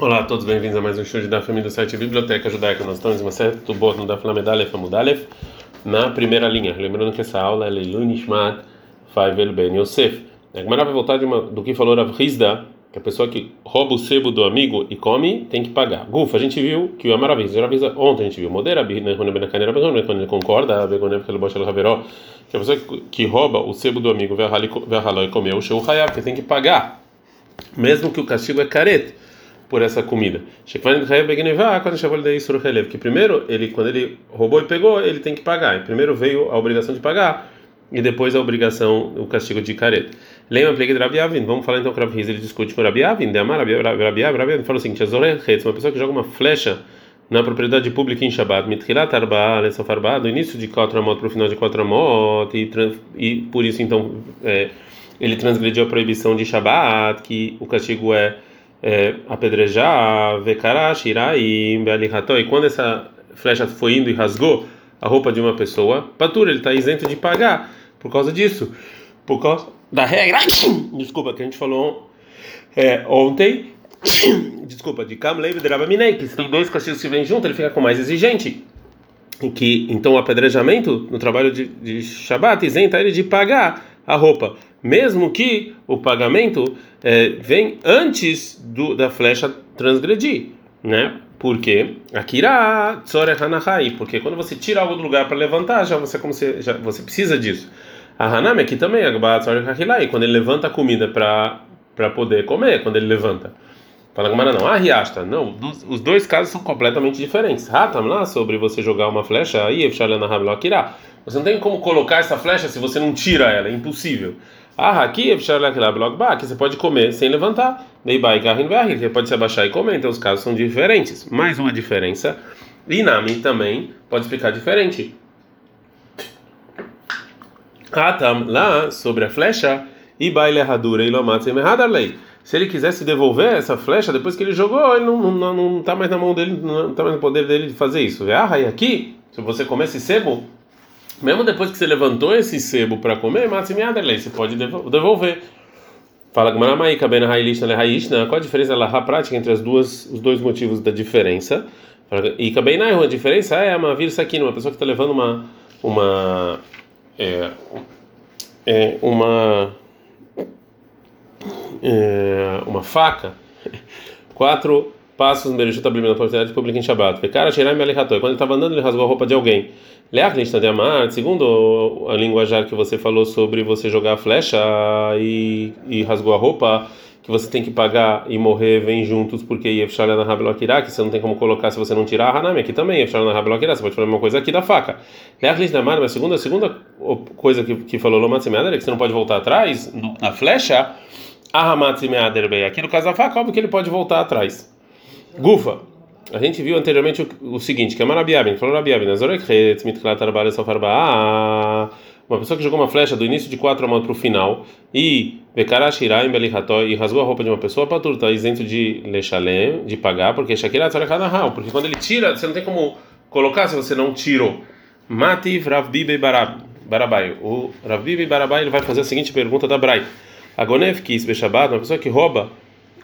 Olá a todos, bem-vindos a mais um show da família do site Biblioteca Judaica. Nós estamos em uma série do Daf Lamedalef Amudalef, na primeira linha. Lembrando que essa aula é Leilu Nishmat Faivel Ben Yosef. A Gemara vai voltar uma, do que falou Rav Rizda, que a pessoa que rouba o sebo do amigo e come tem que pagar. Gufa, a gente viu que o Amaraviz, ontem a gente viu, Modera, quando ele concorda, que a pessoa que rouba o sebo do amigo e comeu o show hayab, que tem que pagar, mesmo que o castigo é careta por essa comida. Que primeiro, ele, quando ele roubou e pegou, ele tem que pagar. Primeiro veio a obrigação de pagar e depois a obrigação, o castigo de careta. Lembra a de Rabi Avin? Vamos falar então com o ele discute com o Rabi Avin. Rabi Avin falou assim: uma pessoa que joga uma flecha na propriedade pública em Shabbat, mitchilat arba, lesofarbá, do início de quatro amot para o final de quatro amot, e, e por isso então é, ele transgrediu a proibição de Shabbat, que o castigo é é, apedrejar, vekarash, iraim, bealiható, e quando essa flecha foi indo e rasgou a roupa de uma pessoa, patura, ele está isento de pagar por causa disso, por causa da regra, desculpa, que a gente falou é, ontem, desculpa, de Kamlei e Drabaminei, que tem dois castigos que vêm junto, ele fica com mais exigente. E que então o apedrejamento no trabalho de, de Shabbat isenta ele de pagar a roupa, mesmo que o pagamento é, vem antes do, da flecha transgredir, né? Porque Akira Hanahai, porque quando você tira algo do lugar para levantar, já você como você já você precisa disso. A Hanami aqui também, quando ele levanta a comida para para poder comer, quando ele levanta. Fala Gamara não, ah, riasta. Não, os dois casos são completamente diferentes. Ratam lá sobre você jogar uma flecha, aí Akira. Você não tem como colocar essa flecha se você não tira ela, é impossível. Ah, aqui que você pode comer sem levantar. Você pode se abaixar e comer, então os casos são diferentes. Mais uma diferença. Inami também pode explicar diferente. Ratam lá sobre a flecha e baile erradura e lomatzem lei. Se ele quisesse devolver essa flecha depois que ele jogou, ele não, não, não tá mais na mão dele, não está mais no poder dele de fazer isso. Ah, e aqui, se você comer esse sebo, mesmo depois que você levantou esse sebo para comer, você pode devolver. Fala Gmaramai, Kabena Hailishna Lehaishna, qual a diferença da prática entre as duas, os dois motivos da diferença? E Kabena, a diferença é uma vírus aqui, uma pessoa que está levando uma. uma é, é, uma. É, uma faca, quatro passos no Bereshut Ablim na propriedade pública em Shabbat. Cara, Sheirai Melihatoi, quando ele estava andando, ele rasgou a roupa de alguém. Leachnista de Amar, segundo a linguajar que você falou sobre você jogar a flecha e, e rasgou a roupa, que você tem que pagar e morrer, vem juntos, porque Yefshala na Rabelokirá, que você não tem como colocar se você não tirar a Hanami, aqui também, Yefshala na Rabelokirá, você pode falar a mesma coisa aqui da faca. Leachnista de Amar, mas segunda, segunda coisa que, que falou Lomatzimeader é que você não pode voltar atrás na flecha, a Hamatzimeader, aqui no caso da faca, óbvio que ele pode voltar atrás. Gufa. A gente viu anteriormente o, o seguinte, que é Marabiabin, falou Marabiabin, uma pessoa que jogou uma flecha do início de quatro amot para o final e Bekarashirá em Beliható e rasgou a roupa de uma pessoa, para está isento de Lechalem, de pagar, porque Shakira Tzarekanahal, porque quando ele tira, você não tem como colocar se você não tirou. Mativ Ravbibe Barabai. O Ravbibe Barabai ele vai fazer a seguinte pergunta da Brai. Agonev Kis Beshabat, uma pessoa que rouba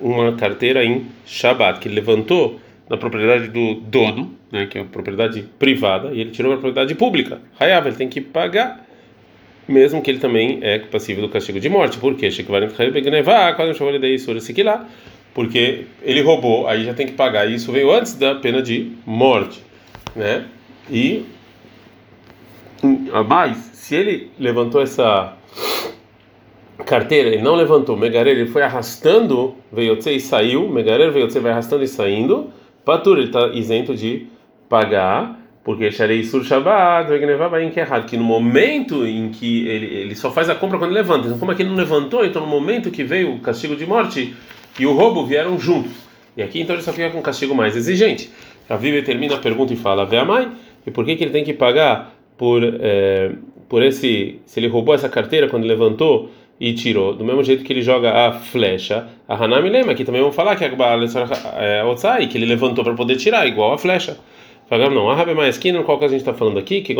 uma carteira em Shabbat, que ele levantou na propriedade do dono, né, que é uma propriedade privada, e ele tirou uma propriedade pública. Hayav, ele tem que pagar, mesmo que ele também é passivo do castigo de morte. Por quê? Porque ele roubou, aí já tem que pagar. E isso veio antes da pena de morte, né? E mas se ele levantou essa carteira, ele não levantou, Megarer, ele foi arrastando, veio e saiu, Megarer veio vai arrastando e saindo, Patur, ele está isento de pagar, porque Sharei Sur Shabbat, é que no momento em que ele, ele só faz a compra quando levanta, então como é que ele não levantou, então no momento que veio o castigo de morte e o roubo vieram juntos, e aqui então ele só fica com um castigo mais exigente. A Bíblia termina a pergunta e fala, vê a mãe, e por que, que ele tem que pagar por, é, por esse, se ele roubou essa carteira quando levantou, e tirou, do mesmo jeito que ele joga a flecha, a Hanami lembra, aqui também vamos falar que a é, que ele levantou para poder tirar, igual a flecha. Falamos não, a Rabi Maeskin, qual que a gente está falando aqui, que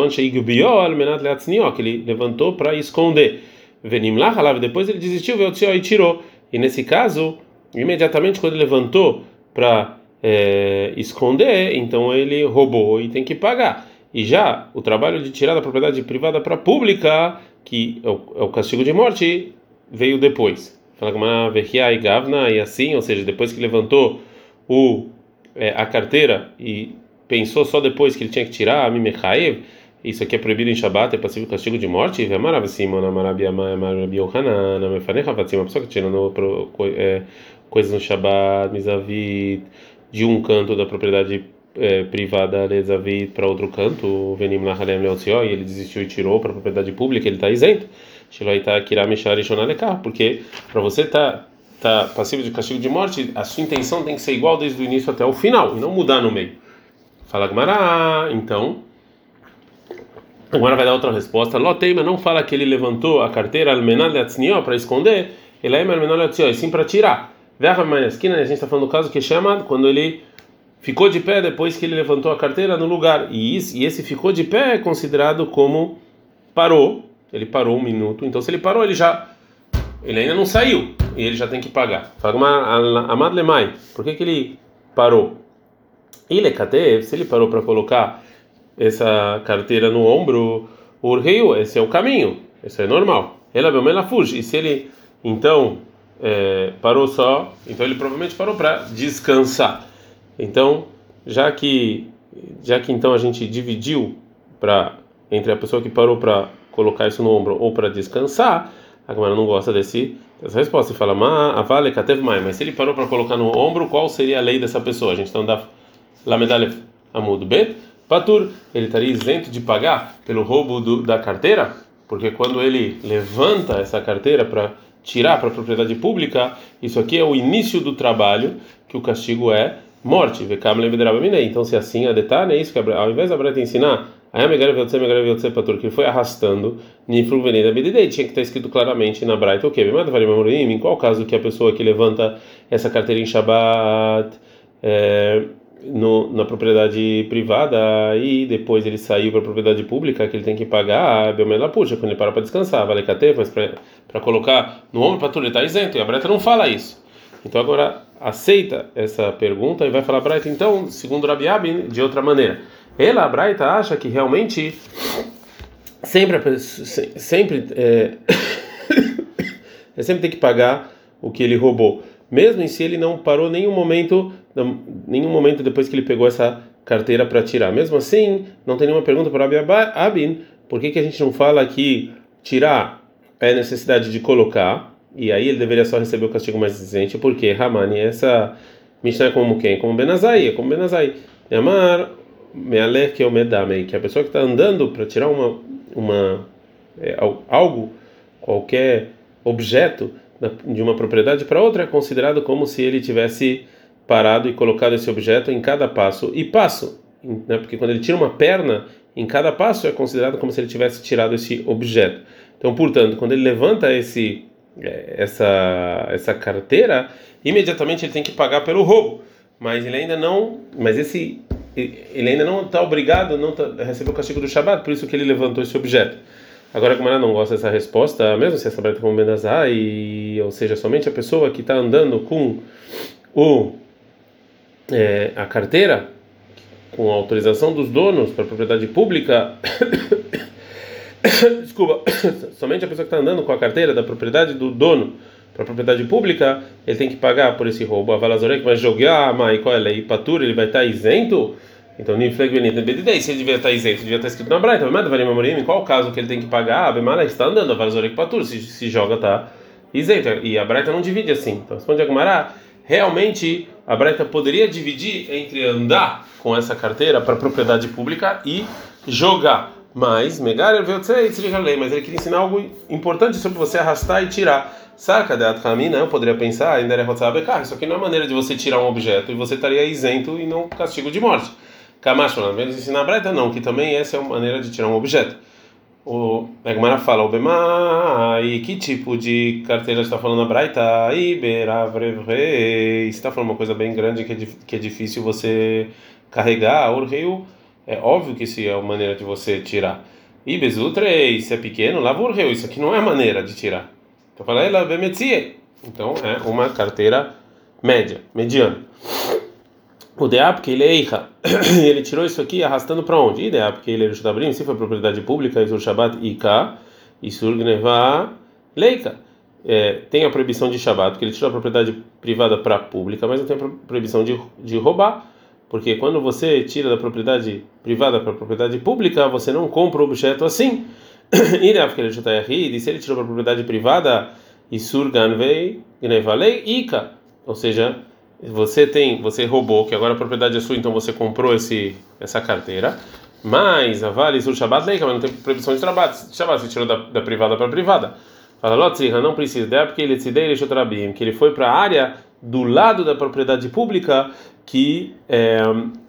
que ele levantou para esconder. Venim lá, depois ele desistiu, veio e tirou. E nesse caso, imediatamente quando ele levantou para é, esconder, então ele roubou e tem que pagar. E já o trabalho de tirar da propriedade privada para pública, que é o, é o, castigo de morte, veio depois. E Gavna, e assim, ou seja, depois que levantou o, é, a carteira e pensou só depois que ele tinha que tirar a Mimechaev, isso aqui é proibido em Shabbat, é passivo castigo de morte. E uma pessoa que tira é, coisas no Shabbat, Mizavit, de um canto da propriedade é, privada, Lezavit, para outro canto, Venim Lahalem Leotzio, e ele desistiu e tirou para a propriedade pública, ele está isento. Shiloita Kiramishar e porque para você tá, tá passivo de castigo de morte, a sua intenção tem que ser igual desde o início até o final, e não mudar no meio. Fala Gmará, então. Agora vai dar outra resposta. Loteima não fala que ele levantou a carteira para esconder, ele é sim para tirar. na esquina, a gente está falando do caso que chama quando ele ficou de pé depois que ele levantou a carteira no lugar. E, isso, e esse ficou de pé é considerado como parou. Ele parou um minuto. Então, se ele parou, ele já. Ele ainda não saiu. E ele já tem que pagar. Fala, Amad Lemai, por que, que ele parou? Ele é se ele parou para colocar essa carteira no ombro, o urreio, esse é o caminho, isso é normal. Ele é fuge. E se ele então é, parou só, então ele provavelmente parou para descansar. Então, já que já que então a gente dividiu para entre a pessoa que parou para colocar isso no ombro ou para descansar, a Gamara não gosta desse dessa resposta. E fala, ma avale katev mas se ele parou para colocar no ombro, qual seria a lei dessa pessoa? A gente está andando Lamedalef Amud Bet, Patur, ele estaria isento de pagar pelo roubo do, da carteira, porque quando ele levanta essa carteira para tirar para a propriedade pública, isso aqui é o início do trabalho, que o castigo é morte. Então, se assim a detalhe, é isso que ao invés da Breta ensinar, que foi arrastando, Nifru Veneda Bedidei, tinha que estar escrito claramente na Braita o que? Em qual caso que a pessoa que levanta essa carteira em Shabbat. É, no, na propriedade privada e depois ele saiu para a propriedade pública que ele tem que pagar a Belmela puxa quando ele para para descansar, vale catê, mas para colocar no ombro para tudo ele está isento e a Breta não fala isso. Então agora aceita essa pergunta e vai falar Breta então, segundo Rabi Abin, de outra maneira. Ela, a Breta, acha que realmente sempre sempre é, sempre tem que pagar o que ele roubou mesmo em si ele não parou nenhum momento, nenhum momento depois que ele pegou essa carteira para tirar. Mesmo assim, não tem nenhuma pergunta para Abin, por que, que a gente não fala que tirar é necessidade de colocar, e aí ele deveria só receber o castigo mais exigente, porque Ramani, essa Mishnah é como quem? Como Benazai, é como Benazai. Amar, que é o Medamei, que a pessoa que está andando para tirar uma, uma é, algo, qualquer objeto, de uma propriedade para outra é considerado como se ele tivesse parado e colocado esse objeto em cada passo e passo, né? porque quando ele tira uma perna em cada passo é considerado como se ele tivesse tirado esse objeto. Então, portanto, quando ele levanta esse é, essa essa carteira, imediatamente ele tem que pagar pelo roubo, mas ele ainda não, mas esse ele ainda não está obrigado, não tá, recebeu o castigo do Shabat, por isso que ele levantou esse objeto. Agora, como ela não gosta dessa resposta, mesmo se essa breta com Benazai, e, ou seja, somente a pessoa que está andando com o, é, a carteira, com a autorização dos donos para propriedade pública, desculpa, somente a pessoa que está andando com a carteira da propriedade do dono para propriedade pública, ele tem que pagar por esse roubo. A Valazorek vai jogar, mas qual é a lei? Patura, ele vai estar tá isento então, Nifleg Benita Bedidei, se ele devia estar isento, devia estar escrito na Braita, mas Varim Amorim, em qual caso que ele tem que pagar? A Bemala está andando, a Varzorek Patur, se, se joga, está isento. E a Braita não divide assim. Então, responde Agumará, realmente a Braita poderia dividir entre andar com essa carteira para propriedade pública e jogar. Mas, Megar mas ele queria ensinar algo importante sobre você arrastar e tirar. Saca de Atkamina, eu poderia pensar, ainda era Isso aqui não é maneira de você tirar um objeto e você estaria isento e não castigo de morte. Kamash, pelo menos ensinar a Breta, não, que também essa é uma maneira de tirar um objeto. O Egmara fala, o Bema, e que tipo de carteira está falando a Braita? Iberavre, está falando uma coisa bem grande que é, que é difícil você carregar. O rio, é óbvio que isso é uma maneira de você tirar. Ibezutre, se é pequeno, o rio, isso aqui não é maneira de tirar. Então fala, ela bemetzie. Então é uma carteira média, mediana. O DA, porque ele tirou isso aqui arrastando para onde? E ele é Shutabrim, se foi propriedade pública, Isur Shabbat Ika, Isur Gneva Leika. É, tem a proibição de Shabbat, porque ele tirou a propriedade privada para pública, mas não tem a proibição de, de roubar. Porque quando você tira da propriedade privada para a propriedade pública, você não compra o objeto assim. E é se ele tirou para a propriedade privada, Isur Ganvei Gnevalei Ika. Ou seja, você tem, você roubou, que agora a propriedade é sua, então você comprou esse, essa carteira, mas a Vale Sur Shabbat Leika, mas não tem proibição de Shabbat, Shabbat você tirou da, da privada para privada. Fala, Lotzirra, não precisa, é porque ele decidei ele que ele foi para a área do lado da propriedade pública, que, é,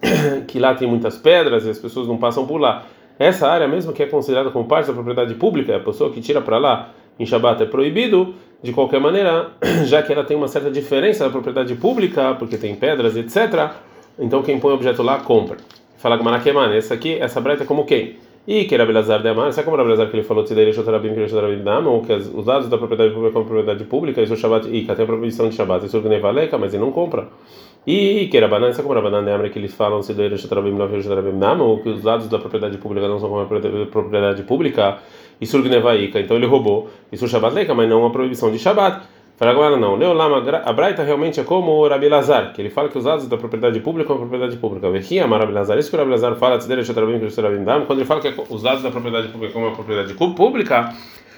que lá tem muitas pedras e as pessoas não passam por lá. Essa área mesmo que é considerada como parte da propriedade pública, a pessoa que tira para lá em Shabbat é proibido, de qualquer maneira, já que ela tem uma certa diferença da propriedade pública, porque tem pedras, etc. Então quem põe o objeto lá compra. Fala Gmanakeman, essa aqui, essa breta é como quem? E que era Belazar de Amar, sabe como era Belazar que ele falou, que os dados da propriedade pública como propriedade pública, isso é Shabbat, que tem a proibição de Shabbat, isso é Valeka, mas ele não compra. E que era banana, sabe como era banana lembra que eles falam Tzidei Shotarabim, não Shotarabim Damon, que os dados da propriedade pública não são como propriedade pública, isso Gnevaika, então ele roubou. Isso Shabbat Leika, mas não uma proibição de Shabbat. Fala agora não. Leolama, a Braita realmente é como o Rabi Lazar, que ele fala que os dados da propriedade pública são propriedade pública. Vechia, Rabi Lazar, isso que o Rabi Lazar fala, quando ele fala que os dados da propriedade pública são uma propriedade pública,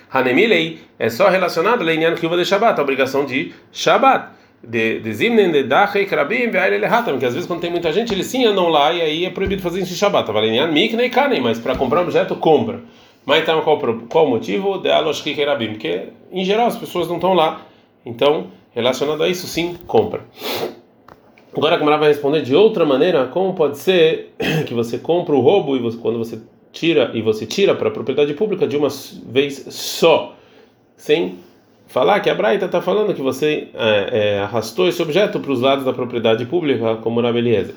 Hanemilei é só relacionado a Leinian Kiva de Shabbat, a obrigação de Shabbat de de zimnen de dachei krabim ve'ail elehatam que às vezes quando tem muita gente eles sim andam lá e aí é proibido fazer isso em Shabbat valenian miknei kanem mas para comprar um objeto compra mas então qual, qual o motivo? De aloshki kerabim, porque em geral as pessoas não estão lá. Então, relacionado a isso, sim, compra. Agora a Gamara vai responder de outra maneira, como pode ser que você compra o roubo e você, quando você tira e você tira para a propriedade pública de uma vez só, sem falar que a Braita está falando que você é, é, arrastou esse objeto para os lados da propriedade pública, como na beleza.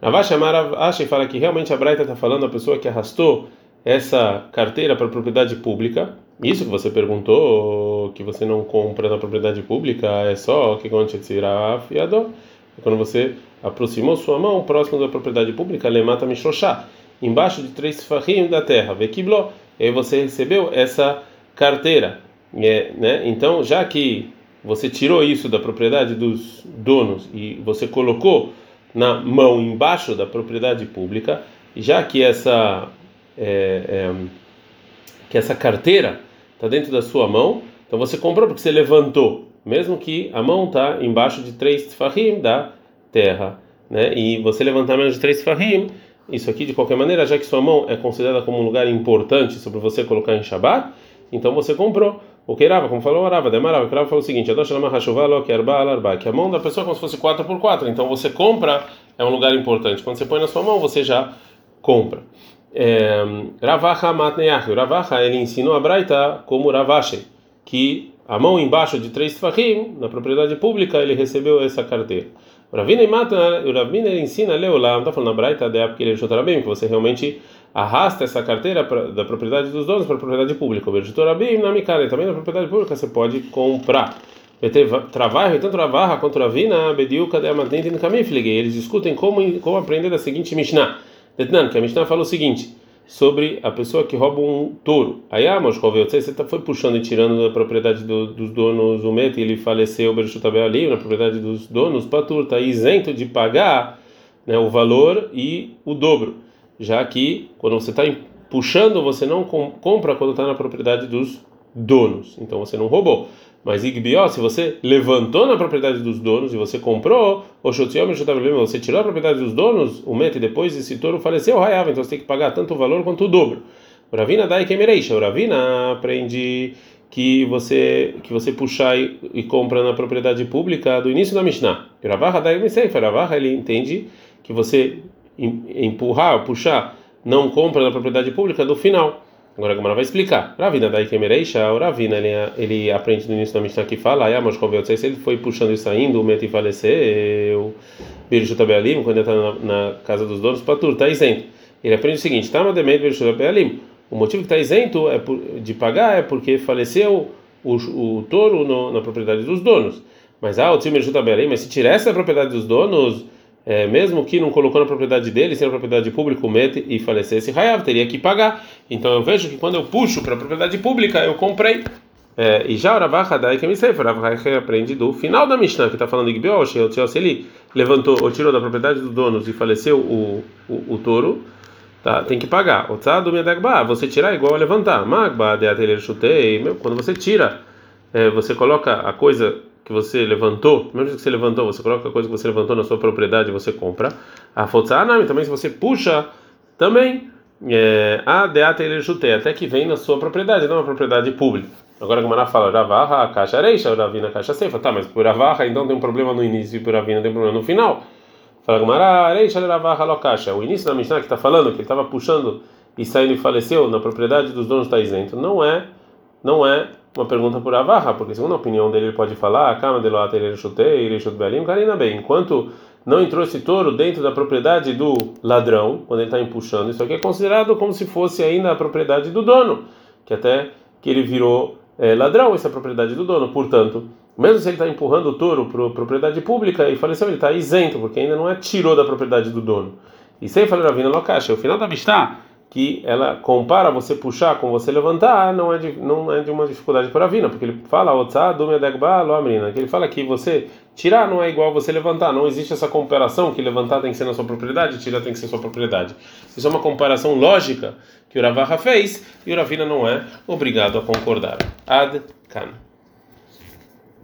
Ravash acha e fala que realmente a Braita está falando a pessoa que arrastou essa carteira para propriedade pública, isso que você perguntou, que você não compra na propriedade pública, é só que fiador. Quando você aproximou sua mão próximo da propriedade pública, lemata mishoshá, embaixo de três farrim da terra, vekibló, e aí você recebeu essa carteira. É, né? Então, já que você tirou isso da propriedade dos donos e você colocou na mão embaixo da propriedade pública, já que essa é, é, que essa carteira está dentro da sua mão, então você comprou porque você levantou, mesmo que a mão está embaixo de três tefahim da terra, né? E você levantar menos de três tefahim, isso aqui de qualquer maneira, já que sua mão é considerada como um lugar importante sobre você colocar em Shabbat, então você comprou. O que Rava, como falou Rava, demarava, o Rava falou o seguinte: que a mão da pessoa é como se fosse 4 por 4 então você compra, é um lugar importante. Quando você põe na sua mão, você já compra. Ravacha Matneach. Ravacha ele ensinou a Braita como Ravache, que a mão embaixo de três tefahim, na propriedade pública, ele recebeu essa carteira. O Ravina ele ensina Leolam, está falando na Braita da época que ele é bem, que você realmente arrasta essa carteira pra, da propriedade dos donos para a propriedade pública. O bem na Mikale, também na propriedade pública você pode comprar. Trabalho, tanto Ravaha quanto Ravina, Bediuka de Amadente no Kamiflige. Eles discutem como, como aprender a seguinte Mishnah. Detnan, que a Mishnah fala o seguinte sobre a pessoa que rouba um touro. Aí, ah, mas você tá, foi puxando e tirando da propriedade do, dos donos o meta e ele faleceu, ali na propriedade dos donos, Patur está isento de pagar né, o valor e o dobro, já que quando você está puxando, você não compra quando está na propriedade dos donos, então você não roubou. Mas Igbió, se você levantou na propriedade dos donos e você comprou, o você tirou a propriedade dos donos, o mete depois esse touro faleceu, raiava, então você tem que pagar tanto o valor quanto o dobro. O Ravina dá e kemereisha. O Ravina aprende que você que você puxar e, e, compra na propriedade pública do início da Mishnah. O Ravaha dá e Ravaha ele entende que você empurrar, puxar, não compra na propriedade pública do final. Agora a Gamara vai explicar. Ravina daí kemereisha, o Ravina ele, ele aprende no início da Mishnah que fala, se ele foi puxando e saindo, o Meti faleceu, Birishuta Bealim, quando ele está na, na, casa dos donos, Patur, está isento. Ele aprende o seguinte: Tama Demet Birishuta Bealim. O motivo que está isento é por, de pagar é porque faleceu o, o touro no, na propriedade dos donos. Mas ah, o Tzim Birishuta Bealim, mas se tirasse a propriedade dos donos, é, mesmo que não colocou na propriedade dele, sendo propriedade pública, mete e falecesse Hayav, teria que pagar. Então eu vejo que quando eu puxo para a propriedade pública, eu comprei. É, e já o Ravaha daí que me sei, Ravaha aprende do final da Mishnah, que está falando de Gbeosh, se ele levantou ou tirou da propriedade dos donos e faleceu o, o, o touro, tá, tem que pagar. O tzadu medagba, você tirar é igual a levantar. Magba de atelier chutei, quando você tira, é, você coloca a coisa que você levantou, mesmo que você levantou, você coloca a coisa que você levantou na sua propriedade, você compra. A fotzanami também, se você puxa, também é, a de atelier chutei, até que vem na sua propriedade, não é uma propriedade pública. Agora a Gamara fala, Ravaha, a caixa areixa, Ravina, a caixa ceifa. Tá, mas por Ravaha então tem um problema no início e por Ravina tem um problema no final. Fala Gamara, areixa, Ravaha, lo caixa. O início da Mishnah que está falando, que ele estava puxando e saindo e faleceu na propriedade dos donos está isento, não é, não é uma pergunta por Ravaha, porque segundo a opinião dele ele pode falar, a cama de loate ele chutei, ele chutei belim, carina bem. Enquanto não entrou esse touro dentro da propriedade do ladrão, quando ele está empuxando, isso aqui é considerado como se fosse ainda a propriedade do dono, que até que ele virou é, ladrão, essa é a propriedade do dono. Portanto, mesmo se ele está empurrando o touro para propriedade pública e faleceu, ele está isento, porque ainda não é tirou da propriedade do dono. E sem falar a vina locacha, o final da Mishnah que ela compara você puxar com você levantar, não é de, não é de uma dificuldade para a vina, porque ele fala, que ele fala que você tirar não é igual você levantar, não existe essa comparação que levantar tem que ser na sua propriedade, tirar tem que ser sua propriedade. Isso é uma comparação lógica que o Ravaha fez e o Ravina não é obrigado a concordar. Ad Kan.